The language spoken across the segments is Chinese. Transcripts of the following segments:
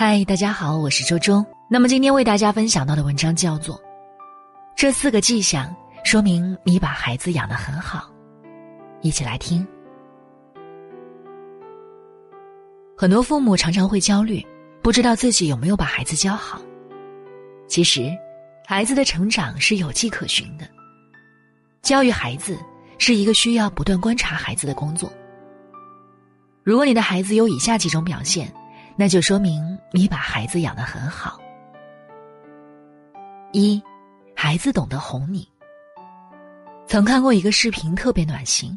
嗨，大家好，我是周周。那么今天为大家分享到的文章叫做《这四个迹象说明你把孩子养得很好》，一起来听。很多父母常常会焦虑，不知道自己有没有把孩子教好。其实，孩子的成长是有迹可循的。教育孩子是一个需要不断观察孩子的工作。如果你的孩子有以下几种表现，那就说明你把孩子养得很好。一，孩子懂得哄你。曾看过一个视频，特别暖心。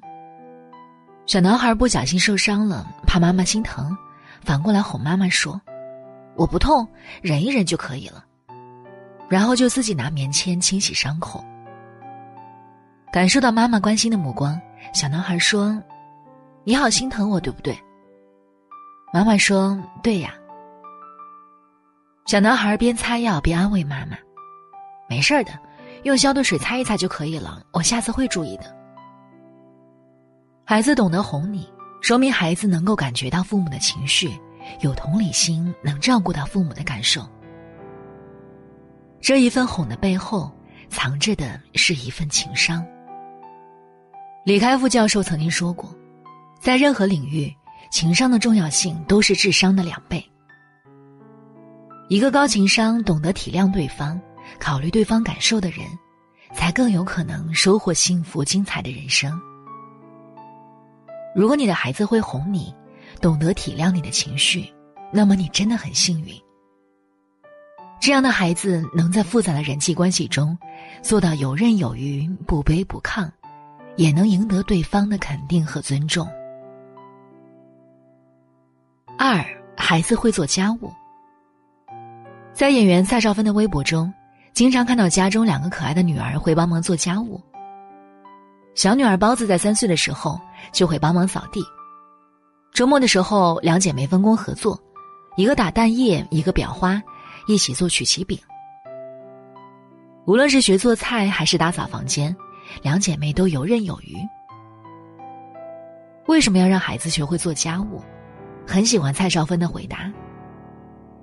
小男孩不小心受伤了，怕妈妈心疼，反过来哄妈妈说：“我不痛，忍一忍就可以了。”然后就自己拿棉签清洗伤口。感受到妈妈关心的目光，小男孩说：“你好心疼我，对不对？”妈妈说：“对呀。”小男孩边擦药边安慰妈妈：“没事的，用消毒水擦一擦就可以了。我下次会注意的。”孩子懂得哄你，说明孩子能够感觉到父母的情绪，有同理心，能照顾到父母的感受。这一份哄的背后，藏着的是一份情商。李开复教授曾经说过，在任何领域。情商的重要性都是智商的两倍。一个高情商、懂得体谅对方、考虑对方感受的人，才更有可能收获幸福精彩的人生。如果你的孩子会哄你，懂得体谅你的情绪，那么你真的很幸运。这样的孩子能在复杂的人际关系中做到游刃有余、不卑不亢，也能赢得对方的肯定和尊重。二孩子会做家务。在演员蔡少芬的微博中，经常看到家中两个可爱的女儿会帮忙做家务。小女儿包子在三岁的时候就会帮忙扫地，周末的时候两姐妹分工合作，一个打蛋液，一个裱花，一起做曲奇饼。无论是学做菜还是打扫房间，两姐妹都游刃有余。为什么要让孩子学会做家务？很喜欢蔡少芬的回答。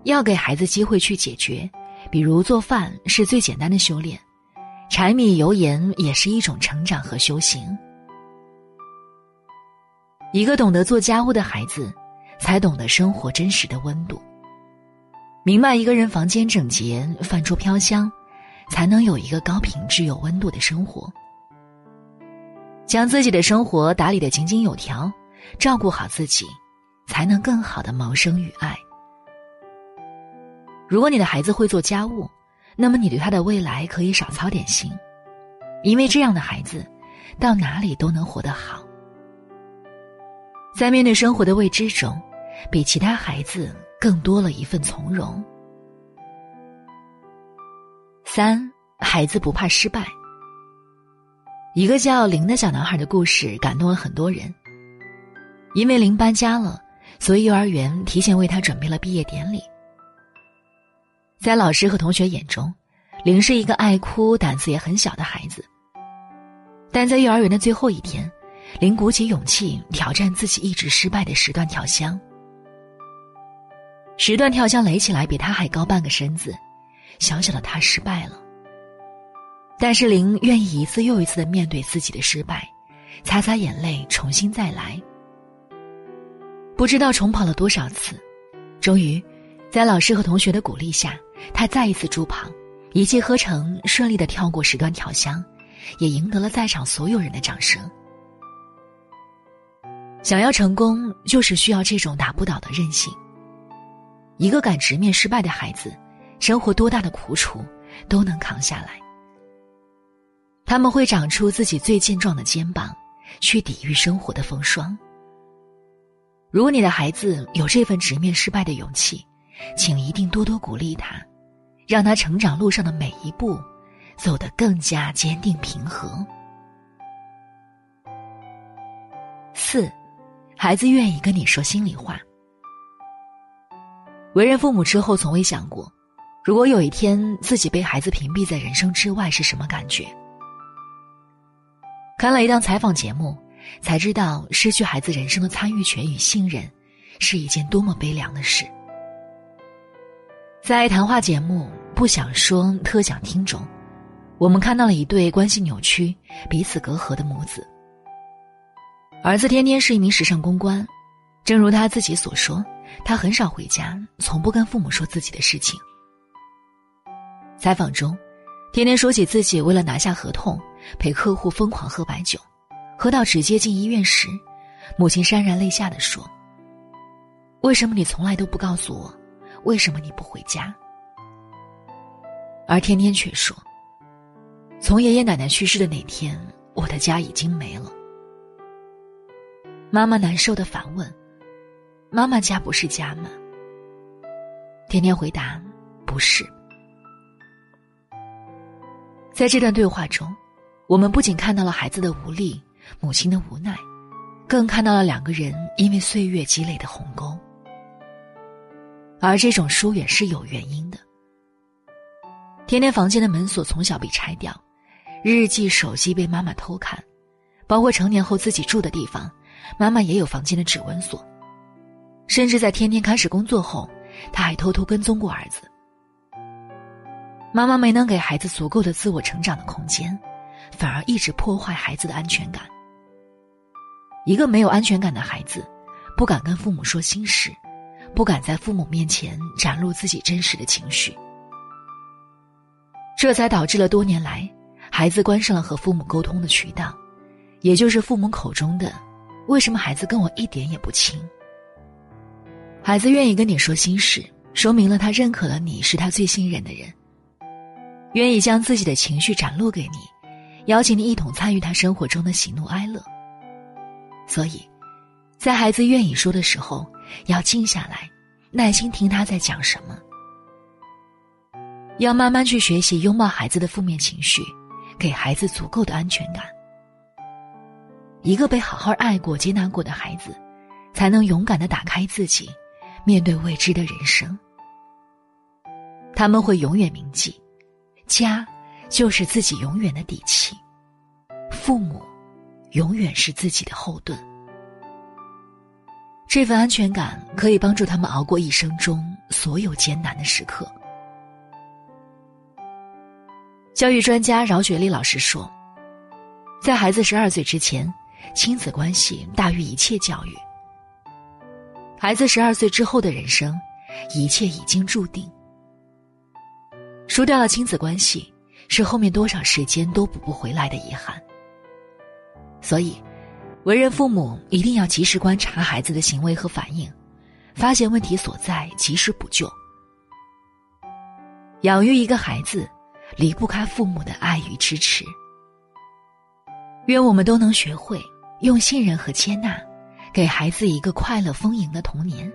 要给孩子机会去解决，比如做饭是最简单的修炼，柴米油盐也是一种成长和修行。一个懂得做家务的孩子，才懂得生活真实的温度，明白一个人房间整洁、饭桌飘香，才能有一个高品质有温度的生活。将自己的生活打理的井井有条，照顾好自己。才能更好的谋生与爱。如果你的孩子会做家务，那么你对他的未来可以少操点心，因为这样的孩子，到哪里都能活得好。在面对生活的未知中，比其他孩子更多了一份从容。三，孩子不怕失败。一个叫林的小男孩的故事感动了很多人，因为林搬家了。所以，幼儿园提前为他准备了毕业典礼。在老师和同学眼中，林是一个爱哭、胆子也很小的孩子。但在幼儿园的最后一天，林鼓起勇气挑战自己一直失败的十段跳箱。十段跳箱垒起来比他还高半个身子，小小的他失败了。但是林愿意一次又一次的面对自己的失败，擦擦眼泪，重新再来。不知道重跑了多少次，终于，在老师和同学的鼓励下，他再一次助跑，一气呵成，顺利的跳过十段跳箱，也赢得了在场所有人的掌声。想要成功，就是需要这种打不倒的韧性。一个敢直面失败的孩子，生活多大的苦楚都能扛下来。他们会长出自己最健壮的肩膀，去抵御生活的风霜。如果你的孩子有这份直面失败的勇气，请一定多多鼓励他，让他成长路上的每一步走得更加坚定平和。四，孩子愿意跟你说心里话。为人父母之后，从未想过，如果有一天自己被孩子屏蔽在人生之外是什么感觉。看了一档采访节目。才知道失去孩子人生的参与权与信任，是一件多么悲凉的事。在谈话节目《不想说，特想听》中，我们看到了一对关系扭曲、彼此隔阂的母子。儿子天天是一名时尚公关，正如他自己所说，他很少回家，从不跟父母说自己的事情。采访中，天天说起自己为了拿下合同，陪客户疯狂喝白酒，喝到直接进医院时，母亲潸然泪下的说：“为什么你从来都不告诉我？为什么你不回家？”而天天却说：“从爷爷奶奶去世的那天，我的家已经没了。”妈妈难受的反问：“妈妈家不是家吗？”天天回答：“不是。”在这段对话中，我们不仅看到了孩子的无力、母亲的无奈，更看到了两个人因为岁月积累的鸿沟。而这种疏远是有原因的。天天房间的门锁从小被拆掉，日记、手机被妈妈偷看，包括成年后自己住的地方，妈妈也有房间的指纹锁。甚至在天天开始工作后，他还偷偷跟踪过儿子。妈妈没能给孩子足够的自我成长的空间，反而一直破坏孩子的安全感。一个没有安全感的孩子，不敢跟父母说心事，不敢在父母面前展露自己真实的情绪，这才导致了多年来，孩子关上了和父母沟通的渠道，也就是父母口中的“为什么孩子跟我一点也不亲”。孩子愿意跟你说心事，说明了他认可了你是他最信任的人。愿意将自己的情绪展露给你，邀请你一同参与他生活中的喜怒哀乐。所以，在孩子愿意说的时候，要静下来，耐心听他在讲什么。要慢慢去学习拥抱孩子的负面情绪，给孩子足够的安全感。一个被好好爱过、接纳过的孩子，才能勇敢的打开自己，面对未知的人生。他们会永远铭记。家，就是自己永远的底气；父母，永远是自己的后盾。这份安全感可以帮助他们熬过一生中所有艰难的时刻。教育专家饶雪丽老师说：“在孩子十二岁之前，亲子关系大于一切教育；孩子十二岁之后的人生，一切已经注定。”输掉了亲子关系，是后面多少时间都补不回来的遗憾。所以，为人父母一定要及时观察孩子的行为和反应，发现问题所在，及时补救。养育一个孩子，离不开父母的爱与支持。愿我们都能学会用信任和接纳，给孩子一个快乐丰盈的童年，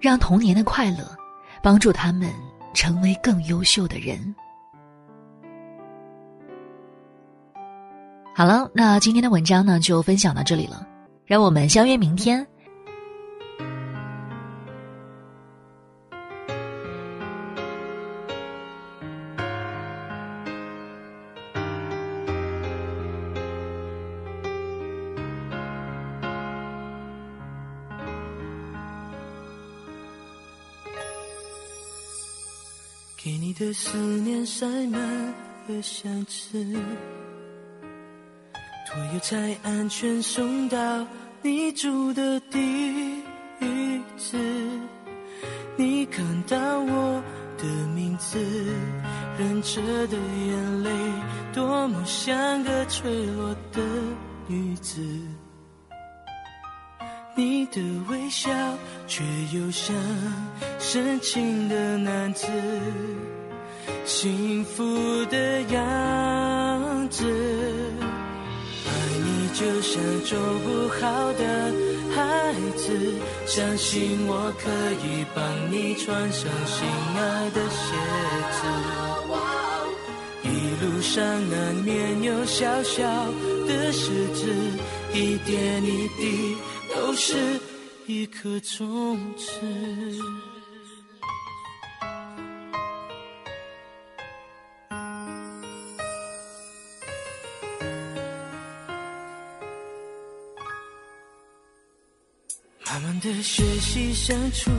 让童年的快乐帮助他们。成为更优秀的人。好了，那今天的文章呢，就分享到这里了。让我们相约明天。给你的思念塞满了箱子，托邮才安全送到你住的地址。你看到我的名字，忍着的眼泪，多么像个脆弱的女子。你的微笑，却又像深情的男子，幸福的样子。就像做不好的孩子，相信我可以帮你穿上心爱的鞋子。一路上难免有小小的石子，一点一滴。都是一颗种子。学习相处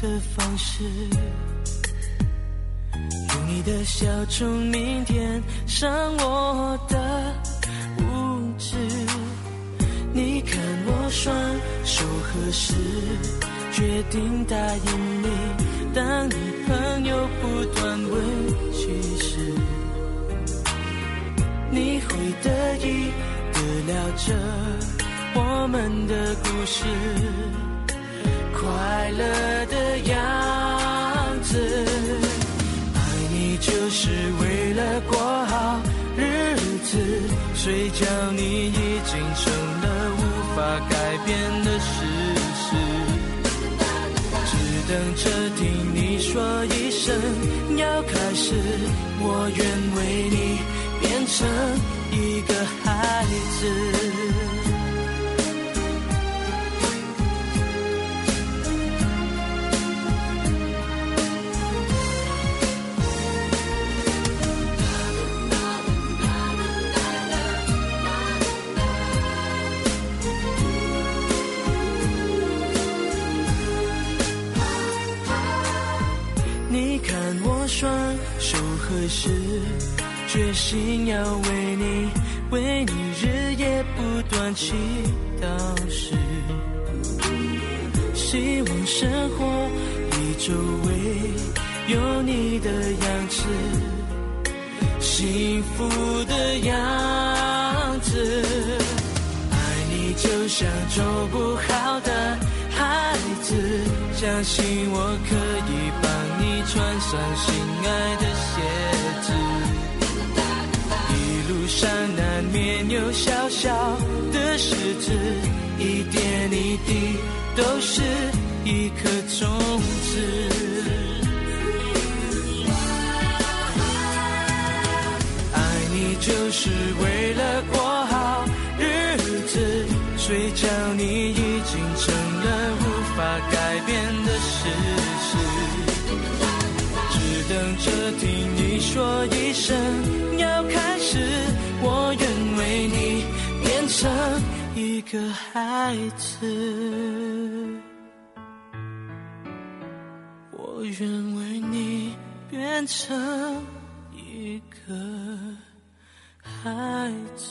的方式，用你的笑从明天伤我的无知。你看我双手合十，决定答应你。当你朋友不断问起时，你会得意的聊着我们的故事，快乐的样子。爱你就是为了过好日子，谁叫你已经成了无法改变的事实，只等着听你说一声要开始，我愿为你变成一个孩子。你看我双手合十，决心要为你，为你日夜不断祈祷时，希望生活里周围有你的样子，幸福的样子。爱你就像走不好的孩子，相信我可以帮你穿上心爱的鞋子。一路上难免有小小的石子，一点一滴都是一颗种子。爱你就是为了说一声要开始，我愿为你变成一个孩子，我愿为你变成一个孩子。